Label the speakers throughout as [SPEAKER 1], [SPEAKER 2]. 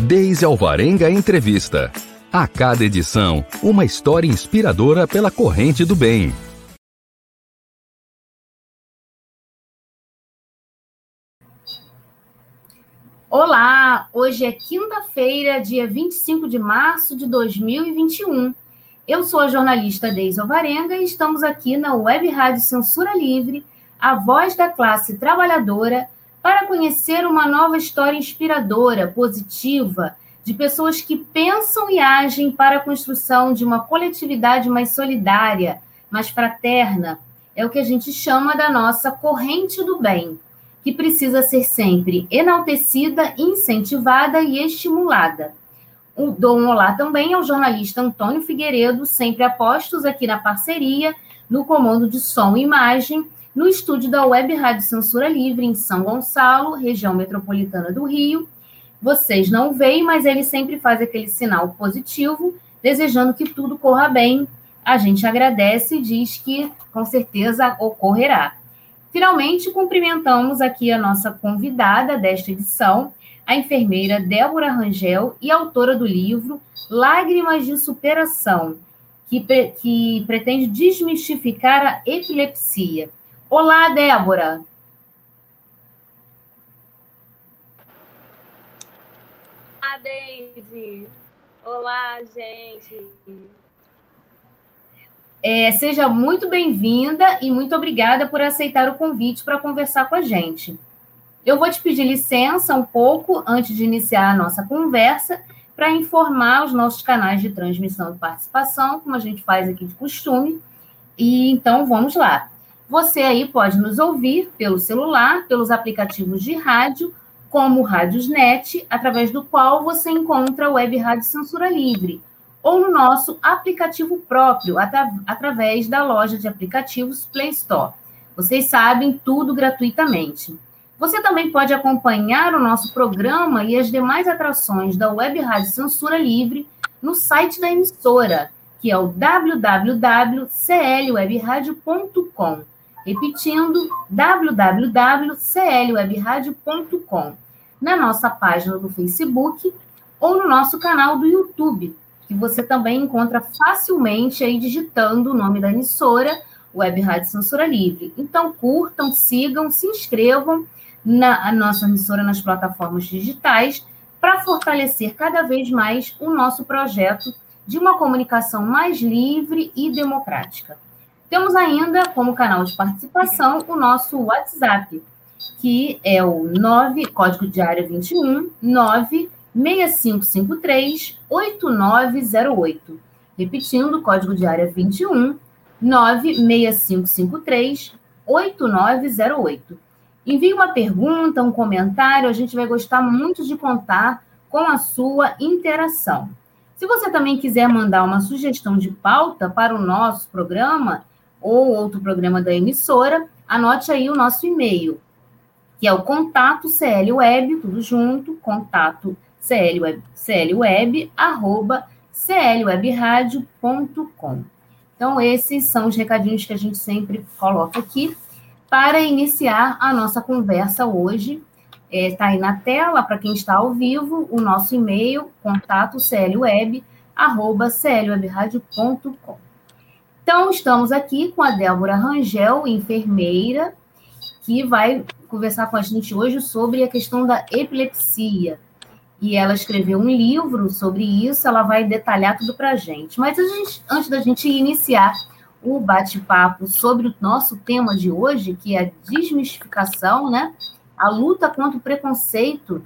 [SPEAKER 1] Deise Alvarenga Entrevista. A cada edição, uma história inspiradora pela corrente do bem.
[SPEAKER 2] Olá, hoje é quinta-feira, dia 25 de março de 2021. Eu sou a jornalista Deise Alvarenga e estamos aqui na Web Rádio Censura Livre, a voz da classe trabalhadora, para conhecer uma nova história inspiradora, positiva, de pessoas que pensam e agem para a construção de uma coletividade mais solidária, mais fraterna. É o que a gente chama da nossa corrente do bem que precisa ser sempre enaltecida, incentivada e estimulada. O Dom Olá também é o jornalista Antônio Figueiredo, sempre apostos aqui na parceria, no comando de som e imagem, no estúdio da Web Rádio Censura Livre, em São Gonçalo, região metropolitana do Rio. Vocês não veem, mas ele sempre faz aquele sinal positivo, desejando que tudo corra bem. A gente agradece e diz que com certeza ocorrerá. Finalmente, cumprimentamos aqui a nossa convidada desta edição, a enfermeira Débora Rangel e autora do livro Lágrimas de Superação, que, que pretende desmistificar a epilepsia. Olá, Débora!
[SPEAKER 3] Olá, Daisy! Olá, gente!
[SPEAKER 2] É, seja muito bem-vinda e muito obrigada por aceitar o convite para conversar com a gente. Eu vou te pedir licença um pouco antes de iniciar a nossa conversa para informar os nossos canais de transmissão e participação, como a gente faz aqui de costume. E então vamos lá. Você aí pode nos ouvir pelo celular, pelos aplicativos de rádio, como Rádiosnet, através do qual você encontra a Web Rádio Censura Livre ou no nosso aplicativo próprio, atra através da loja de aplicativos Play Store. Vocês sabem, tudo gratuitamente. Você também pode acompanhar o nosso programa e as demais atrações da Web Rádio Censura Livre no site da emissora, que é o www.clwebradio.com. Repetindo, www.clwebradio.com. Na nossa página do Facebook ou no nosso canal do YouTube, que você também encontra facilmente aí digitando o nome da emissora, Web Rádio Censura Livre. Então, curtam, sigam, se inscrevam na nossa emissora nas plataformas digitais para fortalecer cada vez mais o nosso projeto de uma comunicação mais livre e democrática. Temos ainda como canal de participação o nosso WhatsApp, que é o 9, código de área 21 9 6553 8908. Repetindo, código de área 21 96553 8908. Envie uma pergunta, um comentário, a gente vai gostar muito de contar com a sua interação. Se você também quiser mandar uma sugestão de pauta para o nosso programa ou outro programa da emissora, anote aí o nosso e-mail, que é o contato CLWeb, tudo junto, contato clweb, clweb, arroba clwebradio.com. Então, esses são os recadinhos que a gente sempre coloca aqui para iniciar a nossa conversa hoje. Está é, aí na tela, para quem está ao vivo, o nosso e-mail, contato clweb, arroba clwebradio.com. Então, estamos aqui com a Débora Rangel, enfermeira, que vai conversar com a gente hoje sobre a questão da epilepsia e ela escreveu um livro sobre isso, ela vai detalhar tudo para a gente. Mas antes da gente iniciar o bate-papo sobre o nosso tema de hoje, que é a desmistificação, né? A luta contra o preconceito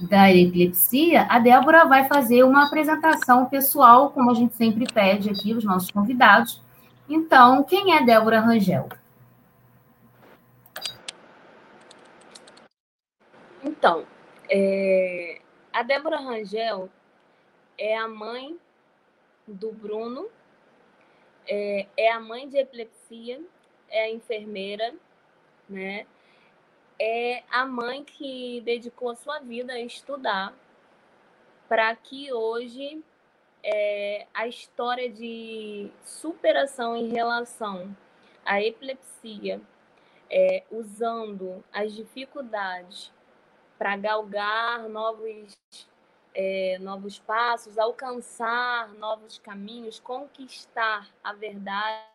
[SPEAKER 2] da epilepsia, a Débora vai fazer uma apresentação pessoal, como a gente sempre pede aqui, os nossos convidados. Então, quem é Débora Rangel?
[SPEAKER 3] Então, é, a Débora Rangel é a mãe do Bruno, é, é a mãe de epilepsia, é a enfermeira, né? É a mãe que dedicou a sua vida a estudar para que hoje é, a história de superação em relação à epilepsia, é, usando as dificuldades para galgar novos é, novos passos, alcançar novos caminhos, conquistar a verdade,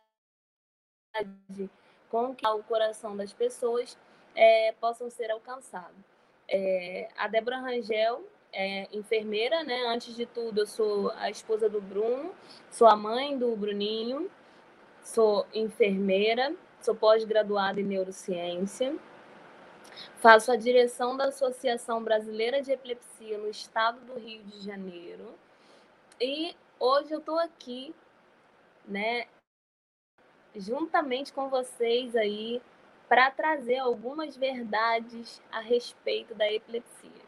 [SPEAKER 3] conquistar o coração das pessoas, é, possam ser alcançados. É, a Débora Rangel é enfermeira, né? Antes de tudo, eu sou a esposa do Bruno, sou a mãe do Bruninho, sou enfermeira, sou pós-graduada em neurociência. Faço a direção da Associação Brasileira de Epilepsia no estado do Rio de Janeiro. E hoje eu estou aqui, né, juntamente com vocês aí, para trazer algumas verdades a respeito da epilepsia.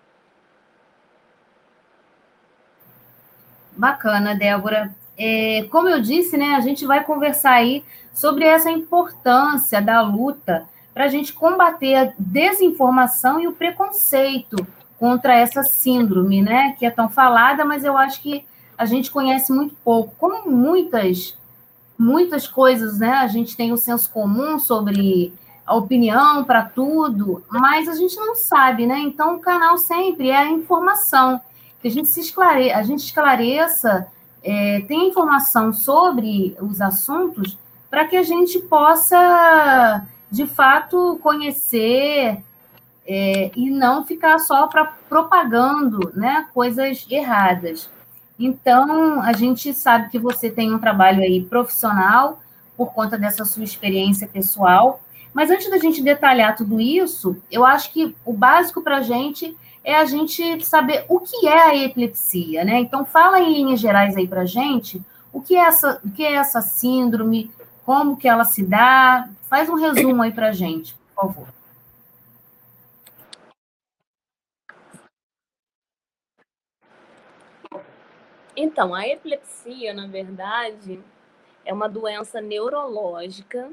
[SPEAKER 2] Bacana, Débora. É, como eu disse, né, a gente vai conversar aí sobre essa importância da luta para a gente combater a desinformação e o preconceito contra essa síndrome, né, que é tão falada, mas eu acho que a gente conhece muito pouco. Como muitas muitas coisas, né, a gente tem o senso comum sobre a opinião para tudo, mas a gente não sabe, né? Então o canal sempre é a informação, que a gente se esclare, a gente esclareça, é, tem informação sobre os assuntos para que a gente possa de fato conhecer é, e não ficar só para propagando né, coisas erradas. Então, a gente sabe que você tem um trabalho aí profissional por conta dessa sua experiência pessoal, mas antes da gente detalhar tudo isso, eu acho que o básico para a gente é a gente saber o que é a epilepsia, né? Então, fala em linhas gerais aí para gente o que, é essa, o que é essa síndrome, como que ela se dá. Faz um resumo aí para gente, por favor.
[SPEAKER 3] Então, a epilepsia, na verdade, é uma doença neurológica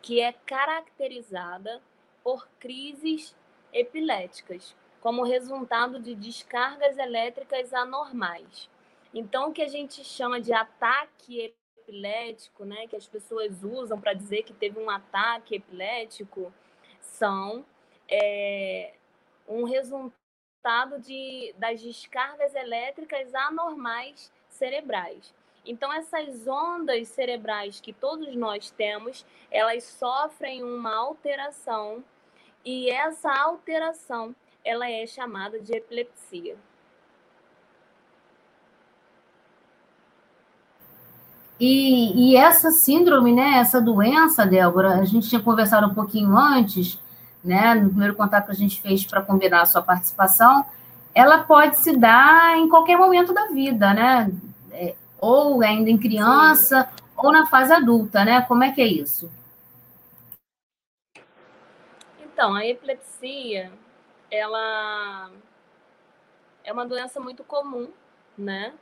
[SPEAKER 3] que é caracterizada por crises epiléticas, como resultado de descargas elétricas anormais. Então, o que a gente chama de ataque epilético, né, que as pessoas usam para dizer que teve um ataque epilético, são é, um resultado de, das descargas elétricas anormais cerebrais. Então, essas ondas cerebrais que todos nós temos, elas sofrem uma alteração e essa alteração ela é chamada de epilepsia.
[SPEAKER 2] E, e, essa síndrome, né, essa doença, Débora, a gente tinha conversado um pouquinho antes, né, no primeiro contato que a gente fez para combinar a sua participação, ela pode se dar em qualquer momento da vida, né? É, ou ainda em criança, Sim. ou na fase adulta, né? Como é que é isso?
[SPEAKER 3] Então, a epilepsia, ela é uma doença muito comum, né?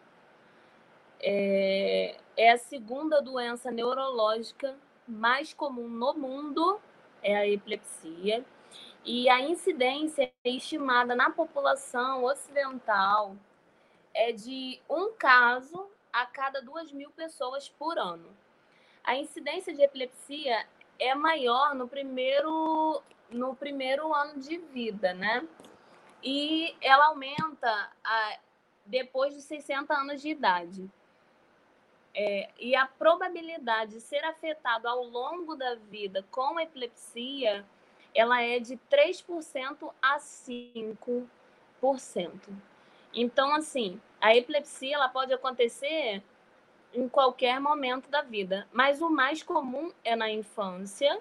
[SPEAKER 3] É, é a segunda doença neurológica mais comum no mundo, é a epilepsia. E a incidência estimada na população ocidental é de um caso a cada duas mil pessoas por ano. A incidência de epilepsia é maior no primeiro, no primeiro ano de vida, né? E ela aumenta a, depois de 60 anos de idade. É, e a probabilidade de ser afetado ao longo da vida com epilepsia, ela é de 3% a 5%. Então, assim, a epilepsia ela pode acontecer em qualquer momento da vida, mas o mais comum é na infância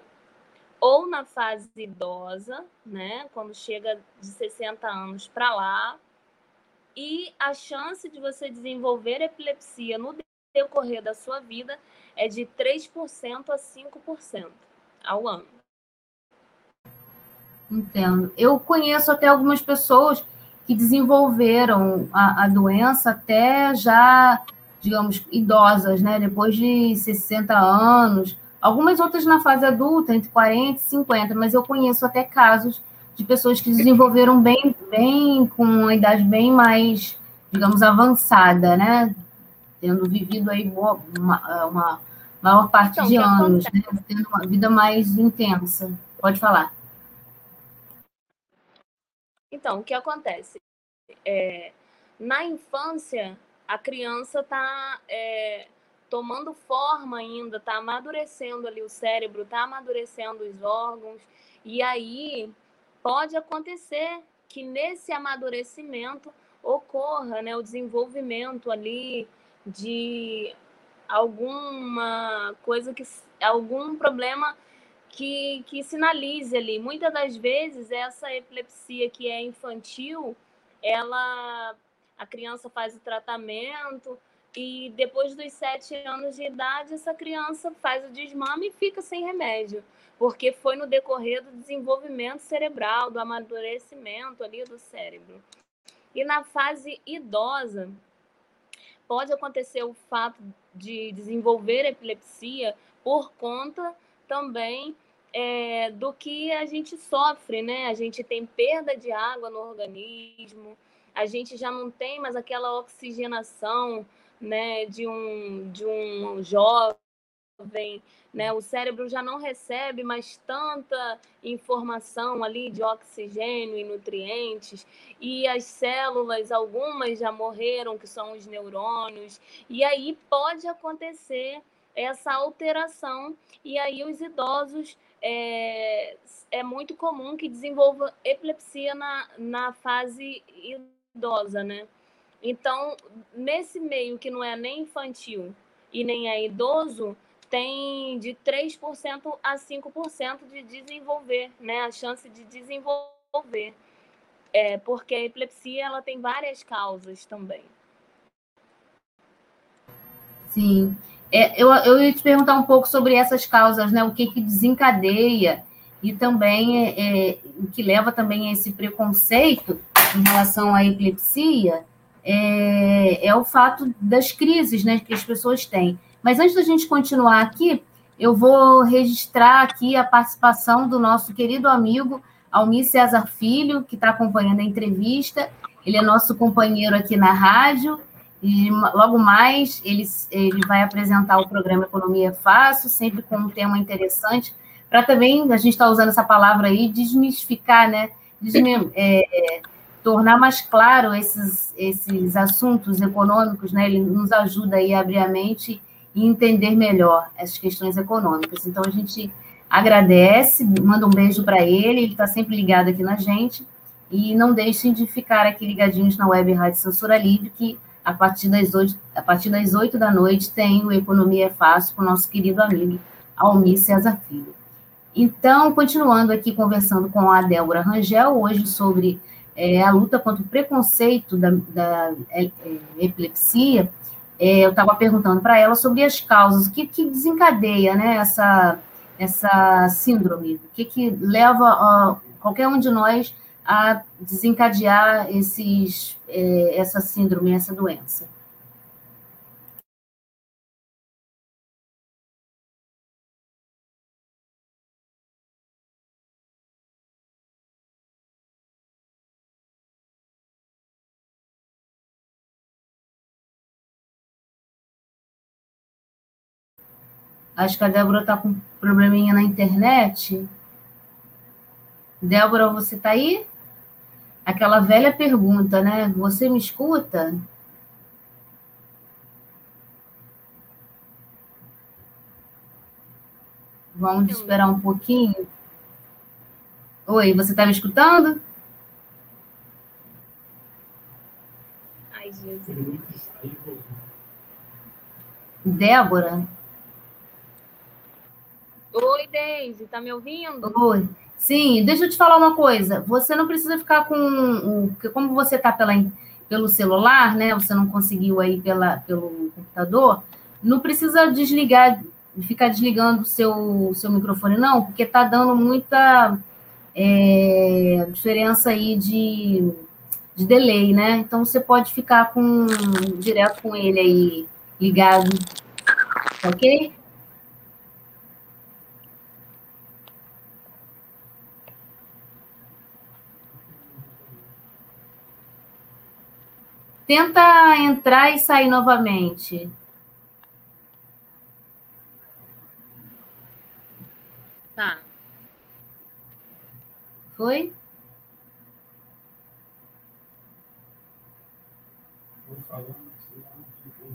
[SPEAKER 3] ou na fase idosa, né, quando chega de 60 anos para lá. E a chance de você desenvolver epilepsia no decorrer da sua vida é de 3% a 5% ao ano.
[SPEAKER 2] Entendo. Eu conheço até algumas pessoas que desenvolveram a, a doença até já, digamos, idosas, né? Depois de 60 anos. Algumas outras na fase adulta, entre 40 e 50, mas eu conheço até casos de pessoas que desenvolveram bem, bem com uma idade bem mais, digamos, avançada, né? Tendo vivido aí uma, uma maior parte então, de anos, né? tendo uma vida mais intensa. Pode falar.
[SPEAKER 3] Então, o que acontece? É, na infância, a criança está é, tomando forma ainda, está amadurecendo ali o cérebro, está amadurecendo os órgãos, e aí pode acontecer que nesse amadurecimento ocorra né, o desenvolvimento ali de alguma coisa que algum problema que, que sinalize ali. Muitas das vezes essa epilepsia que é infantil, ela a criança faz o tratamento e depois dos sete anos de idade essa criança faz o desmame e fica sem remédio, porque foi no decorrer do desenvolvimento cerebral, do amadurecimento ali do cérebro. E na fase idosa, pode acontecer o fato de desenvolver epilepsia por conta também é, do que a gente sofre, né? A gente tem perda de água no organismo, a gente já não tem mais aquela oxigenação, né, de um de um jovem, né? O cérebro já não recebe mais tanta informação ali de oxigênio e nutrientes, e as células, algumas já morreram, que são os neurônios, e aí pode acontecer essa alteração, e aí os idosos é, é muito comum que desenvolva epilepsia na, na fase idosa, né? Então, nesse meio que não é nem infantil e nem é idoso, tem de 3% a 5% de desenvolver, né? A chance de desenvolver. É, porque a epilepsia ela tem várias causas também.
[SPEAKER 2] Sim. É, eu, eu ia te perguntar um pouco sobre essas causas, né? O que, que desencadeia e também é, é, o que leva também a esse preconceito em relação à epilepsia é, é o fato das crises né, que as pessoas têm. Mas antes da gente continuar aqui, eu vou registrar aqui a participação do nosso querido amigo Almir César Filho, que está acompanhando a entrevista. Ele é nosso companheiro aqui na rádio. E logo mais ele, ele vai apresentar o programa Economia é Fácil, sempre com um tema interessante, para também, a gente está usando essa palavra aí, desmistificar, né? Desmi é, é, tornar mais claro esses, esses assuntos econômicos, né? Ele nos ajuda aí a abrir a mente e entender melhor essas questões econômicas. Então, a gente agradece, manda um beijo para ele, ele está sempre ligado aqui na gente. E não deixem de ficar aqui ligadinhos na Web Rádio Censura Livre, que a partir das 8, a partir das 8 da noite tem o Economia é Fácil com o nosso querido amigo Almir César Filho. Então, continuando aqui conversando com a Débora Rangel, hoje sobre é, a luta contra o preconceito da, da é, é epilepsia, é, eu estava perguntando para ela sobre as causas, o que, que desencadeia né, essa, essa síndrome, o que, que leva qualquer um de nós a desencadear esses, é, essa síndrome, essa doença. Acho que a Débora está com um probleminha na internet. Débora, você está aí? Aquela velha pergunta, né? Você me escuta? Vamos esperar um pouquinho. Oi, você está me escutando? Ai, Jesus. Débora?
[SPEAKER 3] Oi, Deise, tá me ouvindo?
[SPEAKER 2] Oi. Sim, deixa eu te falar uma coisa. Você não precisa ficar com. Como você está pelo celular, né? Você não conseguiu aí pela, pelo computador, não precisa desligar, ficar desligando o seu, seu microfone, não, porque está dando muita é, diferença aí de, de delay, né? Então você pode ficar com direto com ele aí ligado, ok? Tenta entrar e sair novamente.
[SPEAKER 3] Tá.
[SPEAKER 2] Foi?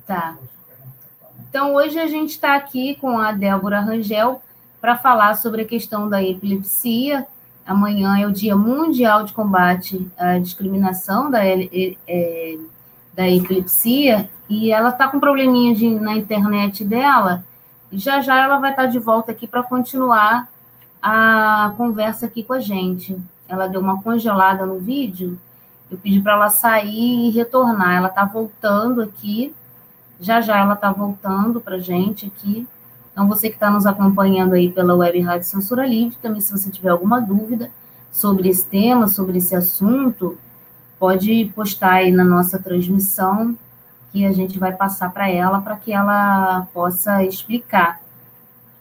[SPEAKER 2] Tá. Então, hoje a gente está aqui com a Débora Rangel para falar sobre a questão da epilepsia. Amanhã é o Dia Mundial de Combate à Discriminação da, é, da Epilepsia e ela está com probleminha de, na internet dela. Já já ela vai estar tá de volta aqui para continuar a conversa aqui com a gente. Ela deu uma congelada no vídeo. Eu pedi para ela sair e retornar. Ela está voltando aqui. Já já ela está voltando para a gente aqui. Então, você que está nos acompanhando aí pela Web Rádio Censura Livre, também se você tiver alguma dúvida sobre esse tema, sobre esse assunto, pode postar aí na nossa transmissão que a gente vai passar para ela para que ela possa explicar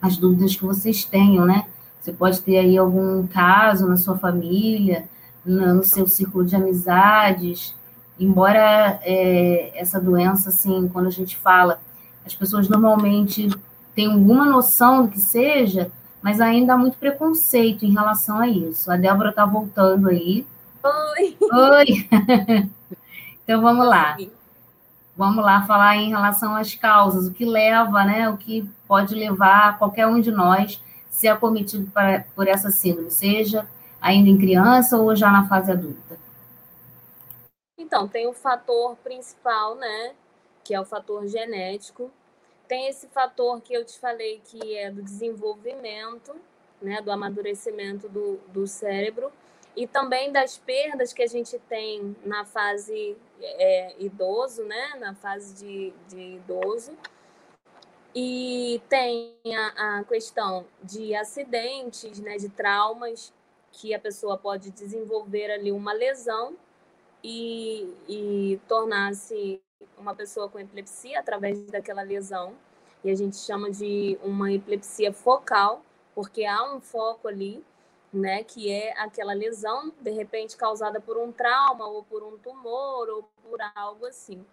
[SPEAKER 2] as dúvidas que vocês tenham, né? Você pode ter aí algum caso na sua família, no seu círculo de amizades, embora é, essa doença, assim, quando a gente fala, as pessoas normalmente têm alguma noção do que seja, mas ainda há muito preconceito em relação a isso. A Débora está voltando aí.
[SPEAKER 3] Oi!
[SPEAKER 2] Oi! então vamos lá. Vamos lá falar em relação às causas, o que leva, né? O que pode levar qualquer um de nós ser acometido por essa síndrome, seja ainda em criança ou já na fase adulta?
[SPEAKER 3] Então, tem o fator principal, né? Que é o fator genético. Tem esse fator que eu te falei que é do desenvolvimento, né? Do amadurecimento do, do cérebro. E também das perdas que a gente tem na fase é, idoso, né? Na fase de, de idoso e tem a, a questão de acidentes, né, de traumas, que a pessoa pode desenvolver ali uma lesão e, e tornar-se uma pessoa com epilepsia através daquela lesão. E a gente chama de uma epilepsia focal, porque há um foco ali, né, que é aquela lesão, de repente causada por um trauma ou por um tumor ou por algo assim.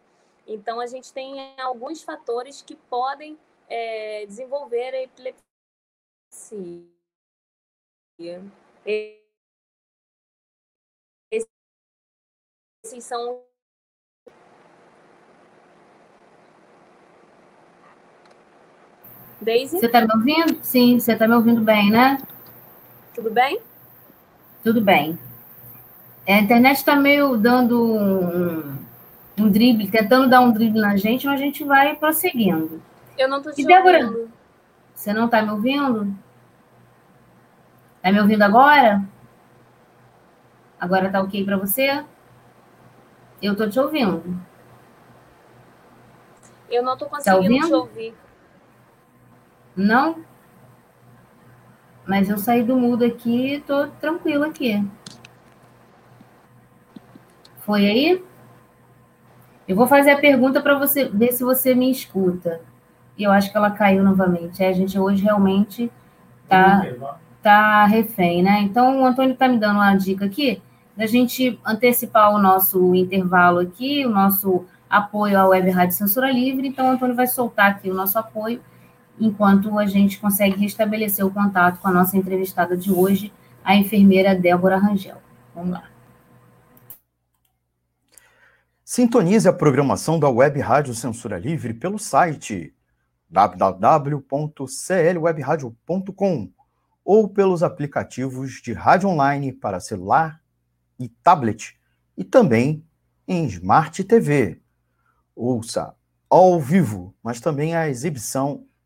[SPEAKER 3] Então a gente tem alguns fatores que podem é, desenvolver a epilepsia. Esses são
[SPEAKER 2] Daisy? Você está me ouvindo? Sim, você está me ouvindo bem, né?
[SPEAKER 3] Tudo bem?
[SPEAKER 2] Tudo bem. A internet está meio dando um, um drible, tentando dar um drible na gente, mas a gente vai prosseguindo.
[SPEAKER 3] Eu não tô te e Débora, ouvindo.
[SPEAKER 2] Você não tá me ouvindo? Tá me ouvindo agora? Agora tá ok para você? Eu tô te ouvindo.
[SPEAKER 3] Eu não tô tá conseguindo tá te ouvir.
[SPEAKER 2] Não? Mas eu saí do mudo aqui e tô tranquilo aqui. Foi aí? Eu vou fazer a pergunta para você ver se você me escuta e eu acho que ela caiu novamente. É, a gente hoje realmente tá, tá refém, né? Então, o Antônio está me dando uma dica aqui da gente antecipar o nosso intervalo aqui, o nosso apoio à Web Rádio Censura Livre. Então, o Antônio vai soltar aqui o nosso apoio enquanto a gente consegue restabelecer o contato com a nossa entrevistada de hoje, a enfermeira Débora Rangel. Vamos lá.
[SPEAKER 1] Sintonize a programação da Web Rádio Censura Livre pelo site www.clwebradio.com ou pelos aplicativos de rádio online para celular e tablet e também em Smart TV. Ouça ao vivo, mas também a exibição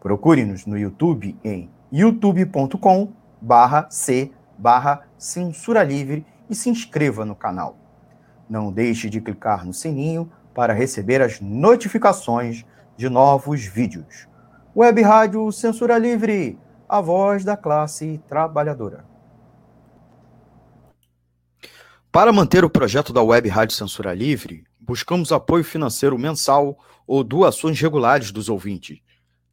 [SPEAKER 1] Procure-nos no YouTube em youtube.com c censura livre e se inscreva no canal. Não deixe de clicar no sininho para receber as notificações de novos vídeos. Web Rádio Censura Livre, a voz da classe trabalhadora. Para manter o projeto da Web Rádio Censura Livre, buscamos apoio financeiro mensal ou doações regulares dos ouvintes,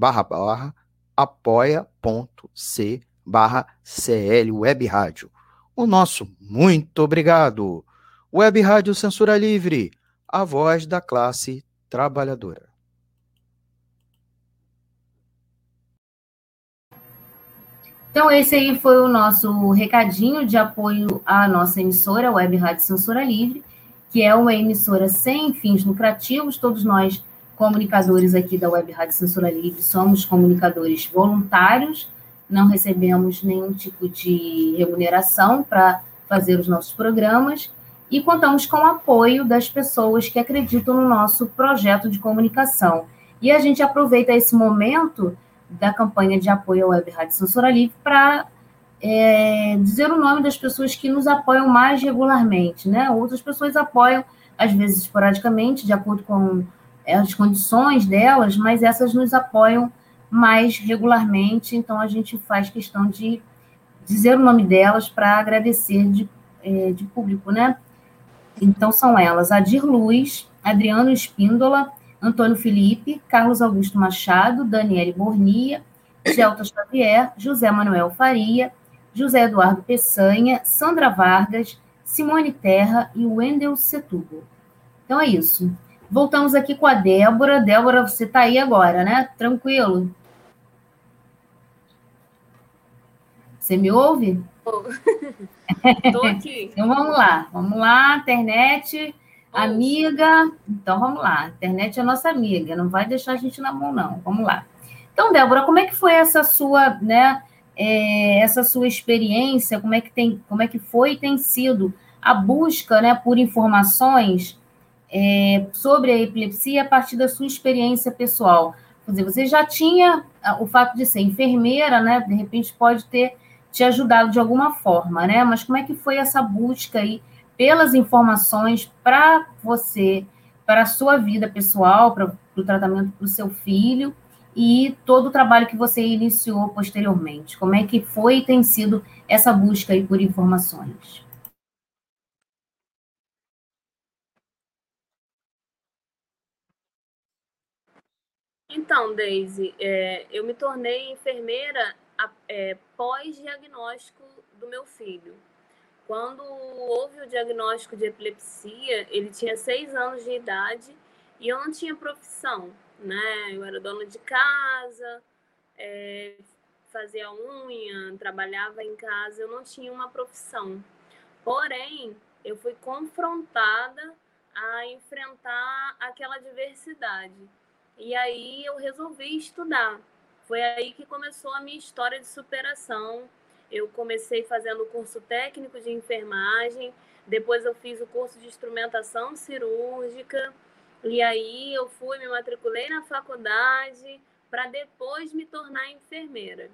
[SPEAKER 1] barra barra apoia.c barra CL Web Rádio. O nosso muito obrigado. Web Rádio Censura Livre, a voz da classe trabalhadora.
[SPEAKER 2] Então, esse aí foi o nosso recadinho de apoio à nossa emissora, Web Rádio Censura Livre, que é uma emissora sem fins lucrativos. Todos nós, comunicadores aqui da Web Rádio Censura Livre, somos comunicadores voluntários, não recebemos nenhum tipo de remuneração para fazer os nossos programas e contamos com o apoio das pessoas que acreditam no nosso projeto de comunicação. E a gente aproveita esse momento da campanha de apoio à Web Rádio Censura Livre para é, dizer o nome das pessoas que nos apoiam mais regularmente, né? Outras pessoas apoiam, às vezes esporadicamente, de acordo com as condições delas, mas essas nos apoiam mais regularmente, então a gente faz questão de dizer o nome delas para agradecer de, é, de público, né? Então são elas: Adir Luz, Adriano Espíndola, Antônio Felipe, Carlos Augusto Machado, Daniele Bornia, Gelta Xavier, José Manuel Faria, José Eduardo Peçanha, Sandra Vargas, Simone Terra e Wendel Setúbal. Então é isso. Voltamos aqui com a Débora. Débora, você está aí agora, né? Tranquilo? Você me ouve?
[SPEAKER 3] Estou aqui.
[SPEAKER 2] então vamos lá. Vamos lá, internet. Amiga, então vamos lá. Internet é nossa amiga, não vai deixar a gente na mão, não. Vamos lá. Então, Débora, como é que foi essa sua, né, é, essa sua experiência? Como é que tem, como é que foi e tem sido a busca, né, por informações é, sobre a epilepsia a partir da sua experiência pessoal? Quer dizer, você já tinha o fato de ser enfermeira, né? De repente pode ter te ajudado de alguma forma, né? Mas como é que foi essa busca aí pelas informações para você, para a sua vida pessoal, para o tratamento do seu filho e todo o trabalho que você iniciou posteriormente. Como é que foi e tem sido essa busca aí por informações?
[SPEAKER 3] Então, Daisy, é, eu me tornei enfermeira é, pós-diagnóstico do meu filho. Quando houve o diagnóstico de epilepsia, ele tinha seis anos de idade e eu não tinha profissão, né? Eu era dona de casa, é, fazia unha, trabalhava em casa, eu não tinha uma profissão. Porém, eu fui confrontada a enfrentar aquela diversidade. E aí eu resolvi estudar. Foi aí que começou a minha história de superação eu comecei fazendo o curso técnico de enfermagem, depois eu fiz o curso de instrumentação cirúrgica, e aí eu fui, me matriculei na faculdade para depois me tornar enfermeira.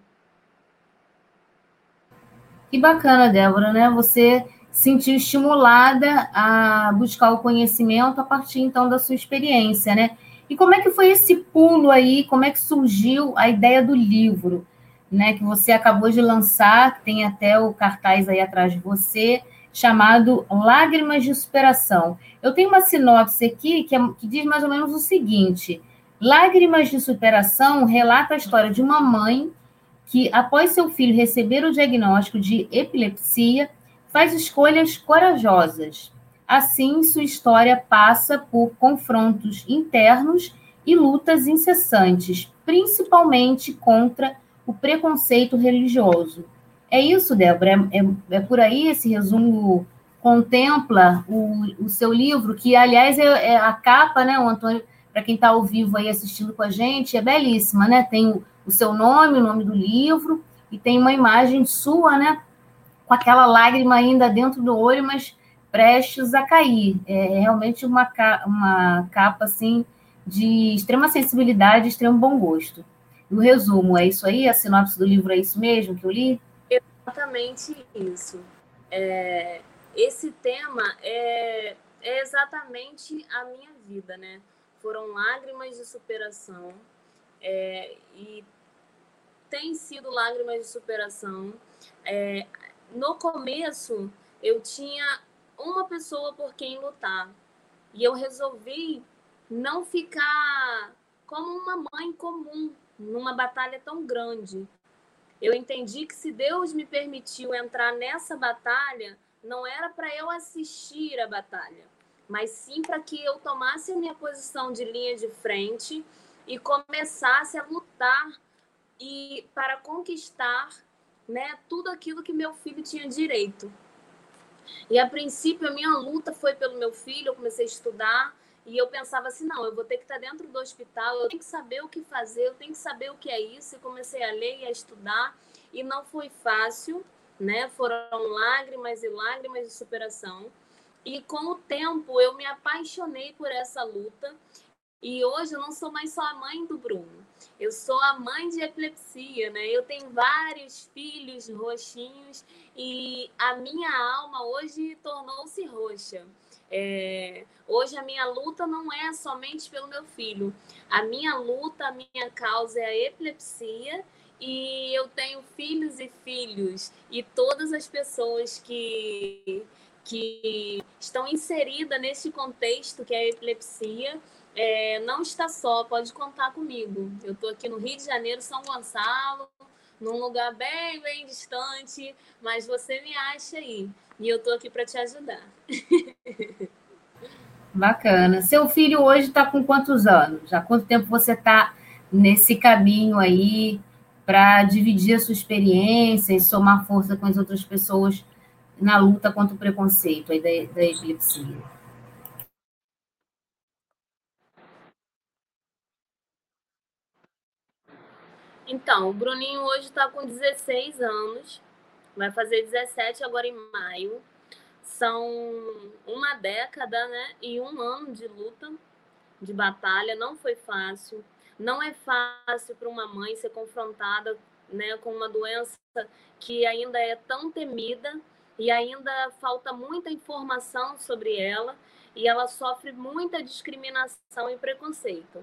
[SPEAKER 2] Que bacana, Débora, né? Você se sentiu estimulada a buscar o conhecimento a partir então da sua experiência, né? E como é que foi esse pulo aí? Como é que surgiu a ideia do livro? né, que você acabou de lançar, tem até o cartaz aí atrás de você, chamado Lágrimas de Superação. Eu tenho uma sinopse aqui que, é, que diz mais ou menos o seguinte: Lágrimas de Superação relata a história de uma mãe que, após seu filho receber o diagnóstico de epilepsia, faz escolhas corajosas. Assim, sua história passa por confrontos internos e lutas incessantes, principalmente contra o preconceito religioso. É isso, Débora? É, é, é por aí esse resumo contempla o, o seu livro, que, aliás, é, é a capa, né, o Antônio, para quem está ao vivo aí assistindo com a gente, é belíssima, né? Tem o, o seu nome, o nome do livro, e tem uma imagem sua, né? Com aquela lágrima ainda dentro do olho, mas prestes a cair. É realmente uma, uma capa assim de extrema sensibilidade, extremo bom gosto. O resumo é isso aí? A sinopse do livro é isso mesmo que eu li?
[SPEAKER 3] Exatamente isso. É, esse tema é, é exatamente a minha vida, né? Foram lágrimas de superação é, e tem sido lágrimas de superação. É, no começo, eu tinha uma pessoa por quem lutar. E eu resolvi não ficar como uma mãe comum numa batalha tão grande. Eu entendi que se Deus me permitiu entrar nessa batalha, não era para eu assistir a batalha, mas sim para que eu tomasse a minha posição de linha de frente e começasse a lutar e para conquistar, né, tudo aquilo que meu filho tinha direito. E a princípio a minha luta foi pelo meu filho, eu comecei a estudar e eu pensava assim, não, eu vou ter que estar dentro do hospital, eu tenho que saber o que fazer, eu tenho que saber o que é isso. E comecei a ler e a estudar e não foi fácil, né? Foram lágrimas e lágrimas de superação. E com o tempo eu me apaixonei por essa luta. E hoje eu não sou mais só a mãe do Bruno. Eu sou a mãe de epilepsia, né? Eu tenho vários filhos roxinhos e a minha alma hoje tornou-se roxa. É, hoje a minha luta não é somente pelo meu filho. A minha luta, a minha causa é a epilepsia e eu tenho filhos e filhos e todas as pessoas que que estão inseridas nesse contexto que é a epilepsia é, não está só, pode contar comigo. Eu estou aqui no Rio de Janeiro, São Gonçalo, num lugar bem, bem distante, mas você me acha aí. E eu estou aqui para te ajudar.
[SPEAKER 2] Bacana. Seu filho hoje está com quantos anos? Já quanto tempo você está nesse caminho aí para dividir a sua experiência e somar força com as outras pessoas na luta contra o preconceito aí da, da epilepsia?
[SPEAKER 3] Então, o Bruninho hoje está com 16 anos, vai fazer 17 agora em maio. São uma década, né? E um ano de luta, de batalha. Não foi fácil. Não é fácil para uma mãe ser confrontada né, com uma doença que ainda é tão temida e ainda falta muita informação sobre ela e ela sofre muita discriminação e preconceito.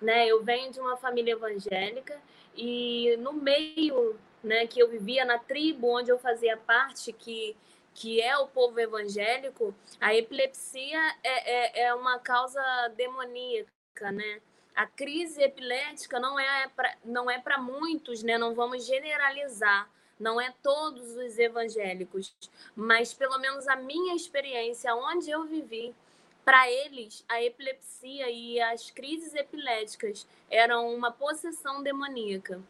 [SPEAKER 3] Né? Eu venho de uma família evangélica e no meio né, que eu vivia, na tribo onde eu fazia parte, que, que é o povo evangélico, a epilepsia é, é, é uma causa demoníaca, né? A crise epilética não é para não é para muitos, né? Não vamos generalizar, não é todos os evangélicos, mas pelo menos a minha experiência, onde eu vivi, para eles, a epilepsia e as crises epiléticas eram uma possessão demoníaca.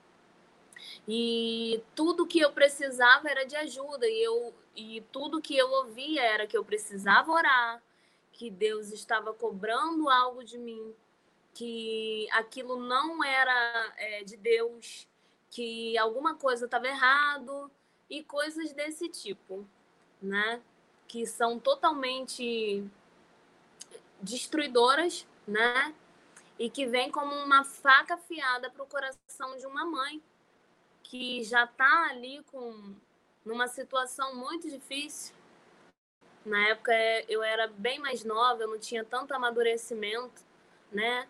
[SPEAKER 3] E tudo que eu precisava era de ajuda, e, eu, e tudo que eu ouvia era que eu precisava orar, que Deus estava cobrando algo de mim, que aquilo não era é, de Deus, que alguma coisa estava errado e coisas desse tipo, né? Que são totalmente destruidoras, né? E que vem como uma faca afiada para o coração de uma mãe que já está ali com numa situação muito difícil. Na época eu era bem mais nova, eu não tinha tanto amadurecimento, né?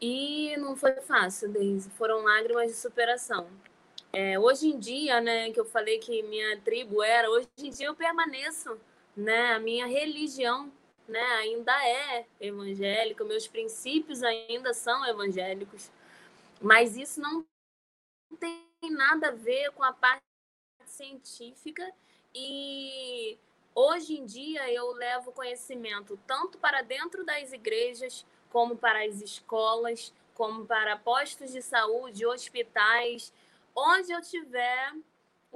[SPEAKER 3] E não foi fácil, Deise. Foram lágrimas de superação. É, hoje em dia, né, que eu falei que minha tribo era, hoje em dia eu permaneço, né? A minha religião né, ainda é evangélica, meus princípios ainda são evangélicos, mas isso não tem nada a ver com a parte científica e hoje em dia eu levo conhecimento tanto para dentro das igrejas, como para as escolas, como para postos de saúde, hospitais, onde eu tiver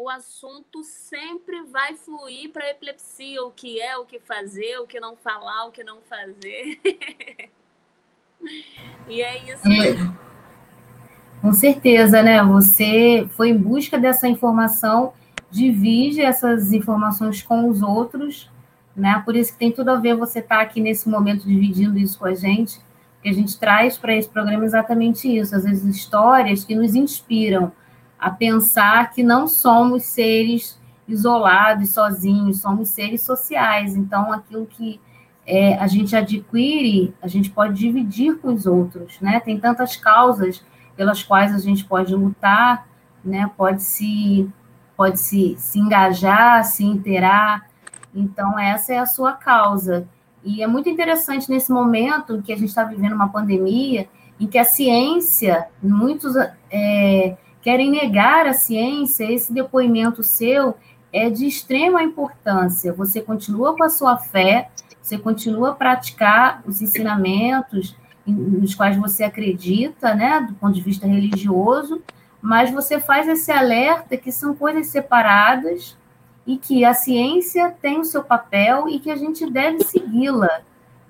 [SPEAKER 3] o assunto sempre vai fluir para a epilepsia, o que é, o que fazer, o que não falar, o que não fazer. e é isso. É,
[SPEAKER 2] com certeza, né? Você foi em busca dessa informação, divide essas informações com os outros né? Por isso que tem tudo a ver você estar tá aqui nesse momento dividindo isso com a gente, que a gente traz para esse programa exatamente isso, vezes histórias que nos inspiram a pensar que não somos seres isolados, sozinhos, somos seres sociais. Então, aquilo que é, a gente adquire, a gente pode dividir com os outros, né? Tem tantas causas pelas quais a gente pode lutar, né? Pode se pode se, se engajar, se inteirar. Então essa é a sua causa. E é muito interessante nesse momento que a gente está vivendo uma pandemia, em que a ciência, muitos é, querem negar a ciência, esse depoimento seu é de extrema importância. Você continua com a sua fé, você continua a praticar os ensinamentos nos quais você acredita, né, do ponto de vista religioso, mas você faz esse alerta que são coisas separadas e que a ciência tem o seu papel e que a gente deve segui-la.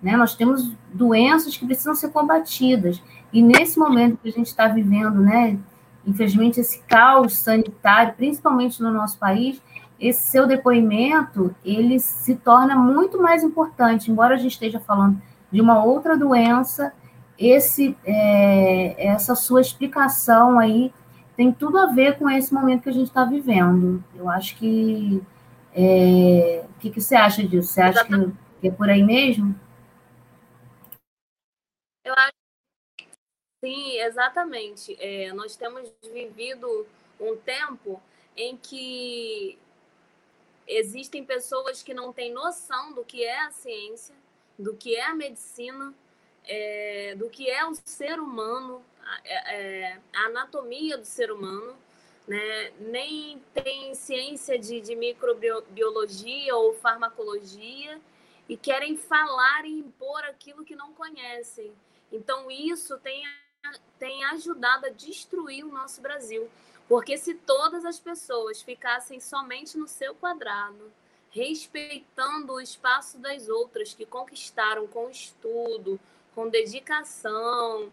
[SPEAKER 2] Né? Nós temos doenças que precisam ser combatidas. E nesse momento que a gente está vivendo, né, infelizmente, esse caos sanitário, principalmente no nosso país, esse seu depoimento ele se torna muito mais importante, embora a gente esteja falando de uma outra doença, esse é, essa sua explicação aí tem tudo a ver com esse momento que a gente está vivendo. Eu acho que é, o que, que você acha disso? Você acha que, que é por aí mesmo?
[SPEAKER 3] Eu acho sim, exatamente. É, nós temos vivido um tempo em que existem pessoas que não têm noção do que é a ciência, do que é a medicina, é, do que é o ser humano, é, é, a, anatomia do ser humano, né? nem tem ciência de, de microbiologia ou farmacologia e querem falar e impor aquilo que não conhecem. Então, isso tem, tem ajudado a destruir o nosso Brasil. Porque se todas as pessoas ficassem somente no seu quadrado, respeitando o espaço das outras que conquistaram com estudo, com dedicação,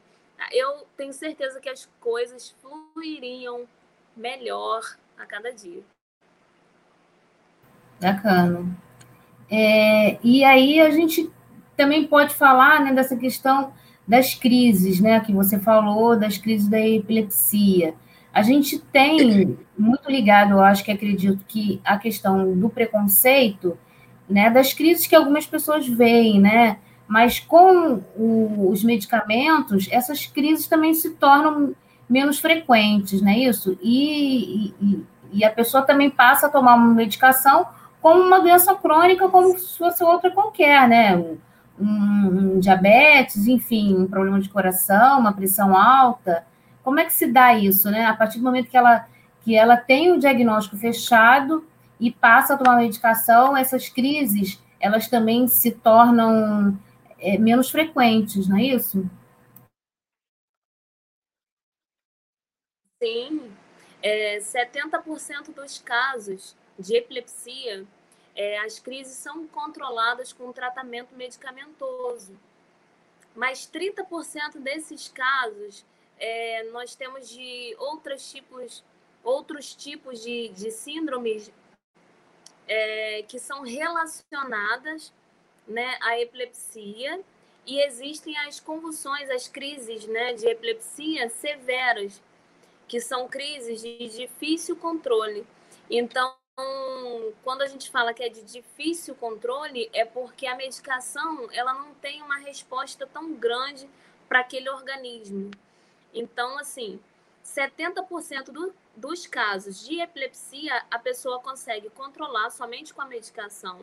[SPEAKER 3] eu tenho certeza que as coisas fluiriam melhor a cada dia.
[SPEAKER 2] Bacana. É, e aí a gente também pode falar né, dessa questão das crises, né? Que você falou, das crises da epilepsia. A gente tem muito ligado, eu acho que acredito que a questão do preconceito, né, das crises que algumas pessoas veem, né? Mas com o, os medicamentos, essas crises também se tornam menos frequentes, não é isso? E, e, e a pessoa também passa a tomar uma medicação como uma doença crônica, como se fosse outra qualquer, né? Um, um diabetes, enfim, um problema de coração, uma pressão alta. Como é que se dá isso, né? A partir do momento que ela, que ela tem o diagnóstico fechado e passa a tomar medicação, essas crises, elas também se tornam é, menos frequentes, não é isso?
[SPEAKER 3] Sim. É, 70% dos casos de epilepsia, é, as crises são controladas com tratamento medicamentoso. Mas 30% desses casos é, nós temos de outros tipos, outros tipos de, de síndromes é, que são relacionadas né, à epilepsia e existem as convulsões, as crises né, de epilepsia severas, que são crises de difícil controle. Então, quando a gente fala que é de difícil controle, é porque a medicação ela não tem uma resposta tão grande para aquele organismo. Então, assim, 70% do, dos casos de epilepsia a pessoa consegue controlar somente com a medicação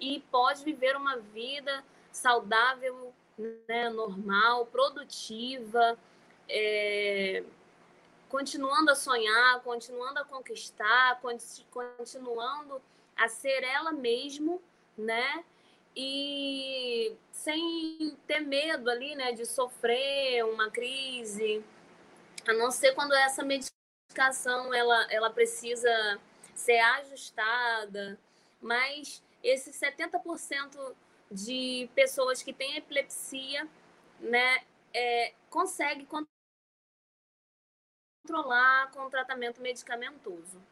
[SPEAKER 3] e pode viver uma vida saudável, né, normal, produtiva, é, continuando a sonhar, continuando a conquistar, continuando a ser ela mesmo, né? E sem ter medo ali, né, de sofrer uma crise, a não ser quando essa medicação ela, ela precisa ser ajustada, mas esses 70% de pessoas que têm epilepsia, né, é, consegue controlar com tratamento medicamentoso.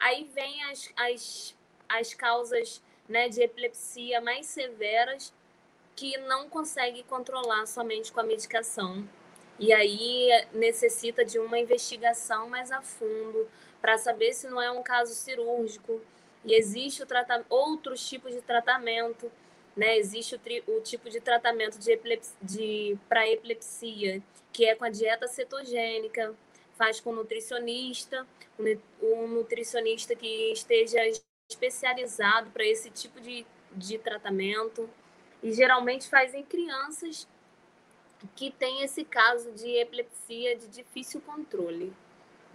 [SPEAKER 3] Aí vem as, as, as causas né, de epilepsia mais severas que não consegue controlar somente com a medicação. E aí necessita de uma investigação mais a fundo para saber se não é um caso cirúrgico. E existe o outros tipos de tratamento, né? Existe o, o tipo de tratamento de, epilepsia, de... para epilepsia, que é com a dieta cetogênica, faz com nutricionista, um nutricionista que esteja especializado para esse tipo de, de tratamento e geralmente faz em crianças que têm esse caso de epilepsia de difícil controle,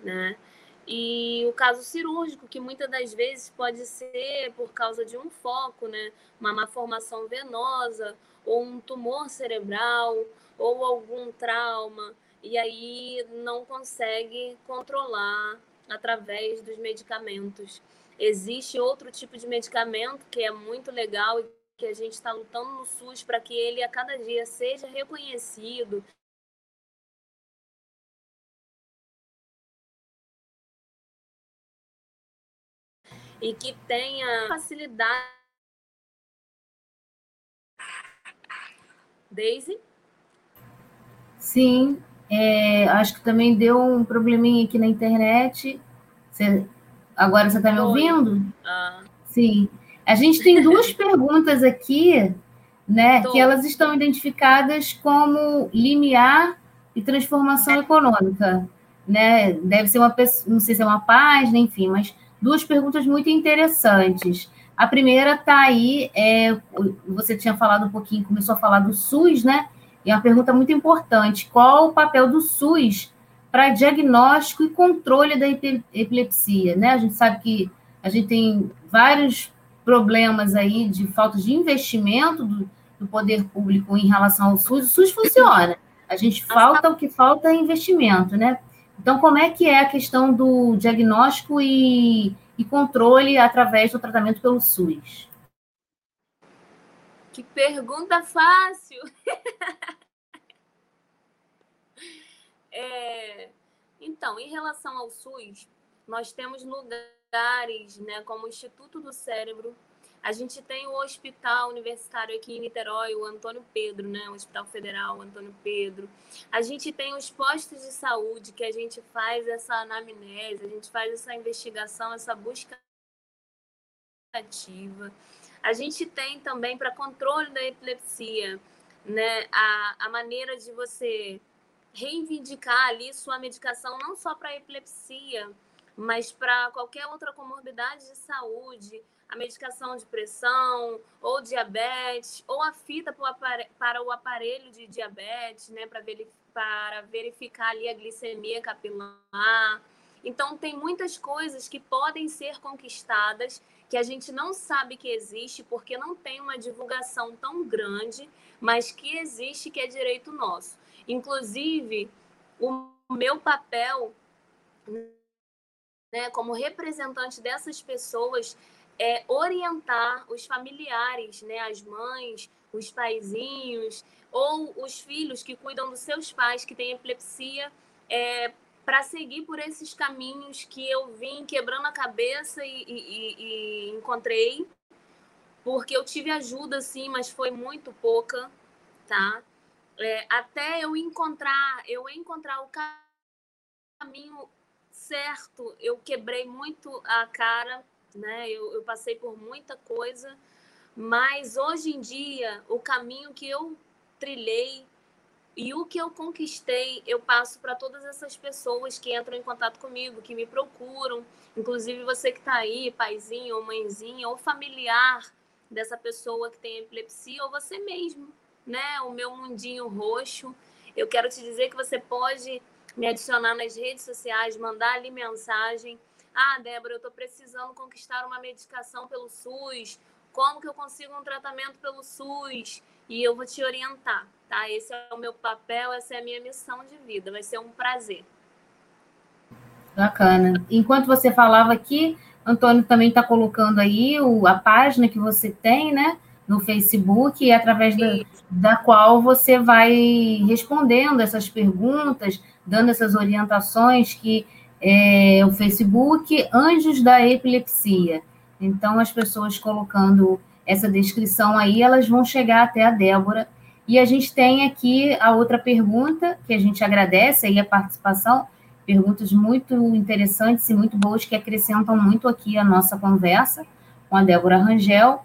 [SPEAKER 3] né? E o caso cirúrgico, que muitas das vezes pode ser por causa de um foco, né? Uma malformação venosa, ou um tumor cerebral, ou algum trauma, e aí não consegue controlar através dos medicamentos. Existe outro tipo de medicamento que é muito legal e que a gente está lutando no SUS para que ele a cada dia seja reconhecido. E que tenha facilidade. Daisy?
[SPEAKER 2] Sim, é, acho que também deu um probleminha aqui na internet. Você, agora você está me ouvindo? Ah. Sim. A gente tem duas perguntas aqui, né? Tô. Que elas estão identificadas como limiar e transformação econômica. Né? Deve ser uma não sei se é uma página, enfim, mas duas perguntas muito interessantes. A primeira está aí, é, você tinha falado um pouquinho, começou a falar do SUS, né? E é uma pergunta muito importante: qual o papel do SUS para diagnóstico e controle da epilepsia? Né? A gente sabe que a gente tem vários problemas aí de falta de investimento do, do poder público em relação ao SUS. O SUS funciona. A gente falta o que falta é investimento, né? Então, como é que é a questão do diagnóstico e, e controle através do tratamento pelo SUS?
[SPEAKER 3] Que pergunta fácil! é, então, em relação ao SUS, nós temos lugares, né, como o Instituto do Cérebro. A gente tem o Hospital Universitário aqui em Niterói, o Antônio Pedro, né, o Hospital Federal Antônio Pedro. A gente tem os postos de saúde que a gente faz essa anamnese, a gente faz essa investigação, essa busca ativa. A gente tem também para controle da epilepsia, né, a, a maneira de você reivindicar ali sua medicação não só para epilepsia, mas para qualquer outra comorbidade de saúde, a medicação de pressão, ou diabetes, ou a fita para o aparelho de diabetes, né, para, para verificar ali a glicemia capilar. Então, tem muitas coisas que podem ser conquistadas que a gente não sabe que existe porque não tem uma divulgação tão grande, mas que existe que é direito nosso. Inclusive, o meu papel né, como representante dessas pessoas é orientar os familiares, né, as mães, os paizinhos ou os filhos que cuidam dos seus pais que têm epilepsia, é, para seguir por esses caminhos que eu vim quebrando a cabeça e, e, e, encontrei, porque eu tive ajuda, sim, mas foi muito pouca, tá? É, até eu encontrar, eu encontrar o caminho certo, eu quebrei muito a cara, né? Eu, eu passei por muita coisa, mas hoje em dia o caminho que eu trilhei e o que eu conquistei, eu passo para todas essas pessoas que entram em contato comigo, que me procuram, inclusive você que está aí, paizinho ou mãezinha, ou familiar dessa pessoa que tem epilepsia, ou você mesmo, né? O meu mundinho roxo. Eu quero te dizer que você pode me adicionar nas redes sociais, mandar ali mensagem. Ah, Débora, eu estou precisando conquistar uma medicação pelo SUS. Como que eu consigo um tratamento pelo SUS? E eu vou te orientar tá? Esse é o meu papel, essa é a minha missão de vida. Vai ser um prazer.
[SPEAKER 2] Bacana. Enquanto você falava aqui, Antônio também está colocando aí o, a página que você tem, né? No Facebook, através da, da qual você vai respondendo essas perguntas, dando essas orientações que é o Facebook Anjos da Epilepsia. Então, as pessoas colocando essa descrição aí, elas vão chegar até a Débora. E a gente tem aqui a outra pergunta, que a gente agradece aí a participação, perguntas muito interessantes e muito boas que acrescentam muito aqui a nossa conversa com a Débora Rangel.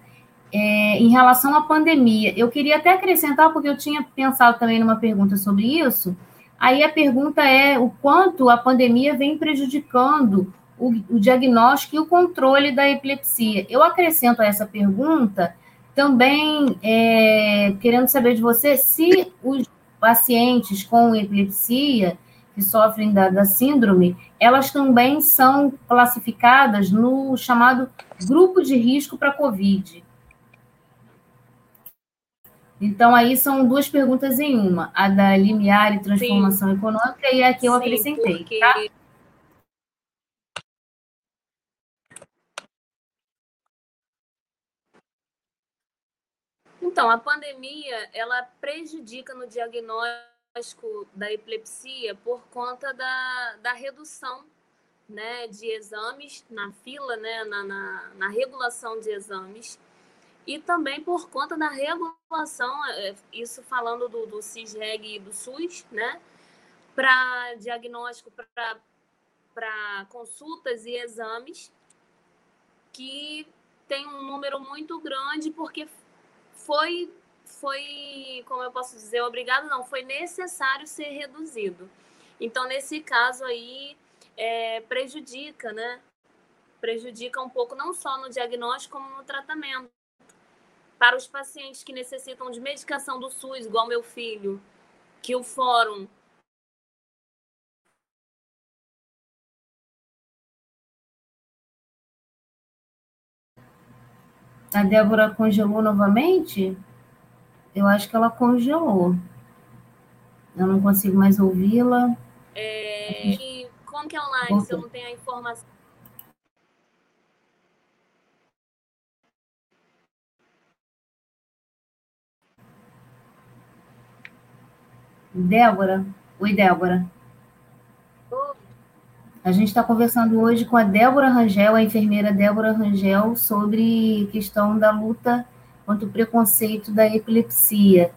[SPEAKER 2] É, em relação à pandemia, eu queria até acrescentar, porque eu tinha pensado também numa pergunta sobre isso. Aí a pergunta é o quanto a pandemia vem prejudicando o, o diagnóstico e o controle da epilepsia. Eu acrescento a essa pergunta também é, querendo saber de você se os pacientes com epilepsia que sofrem da, da síndrome, elas também são classificadas no chamado grupo de risco para COVID. Então, aí são duas perguntas em uma: a da limiar e transformação Sim. econômica e a que eu Sim, acrescentei. Porque... Tá?
[SPEAKER 3] Então, a pandemia, ela prejudica no diagnóstico da epilepsia por conta da, da redução né, de exames na fila, né, na, na, na regulação de exames, e também por conta da regulação, é, isso falando do, do CISREG e do SUS, né, para diagnóstico, para consultas e exames, que tem um número muito grande, porque foi, foi, como eu posso dizer, obrigado não, foi necessário ser reduzido. Então, nesse caso aí, é, prejudica, né? Prejudica um pouco não só no diagnóstico, como no tratamento. Para os pacientes que necessitam de medicação do SUS, igual meu filho, que o fórum
[SPEAKER 2] A Débora congelou novamente? Eu acho que ela congelou. Eu não consigo mais ouvi-la.
[SPEAKER 3] É... Como que é online se eu não tenho a informação?
[SPEAKER 2] Débora? Oi, Débora. A gente está conversando hoje com a Débora Rangel, a enfermeira Débora Rangel, sobre questão da luta contra o preconceito da epilepsia.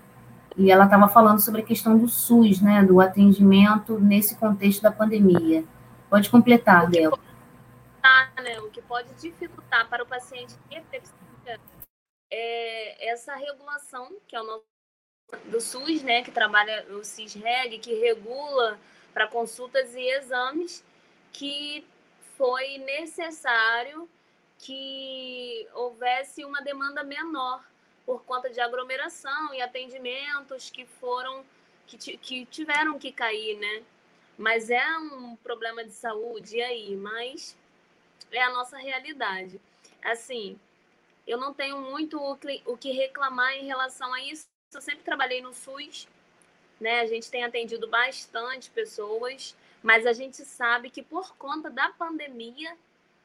[SPEAKER 2] E ela estava falando sobre a questão do SUS, né, do atendimento nesse contexto da pandemia. Pode completar, Débora.
[SPEAKER 3] Né, o que pode dificultar para o paciente epilepsia é essa regulação, que é o nosso do SUS, né, que trabalha o CISREG, que regula para consultas e exames, que foi necessário que houvesse uma demanda menor por conta de aglomeração e atendimentos que foram que, que tiveram que cair, né? Mas é um problema de saúde e aí, mas é a nossa realidade. Assim, eu não tenho muito o que reclamar em relação a isso. Eu sempre trabalhei no SUS, né? A gente tem atendido bastante pessoas mas a gente sabe que por conta da pandemia,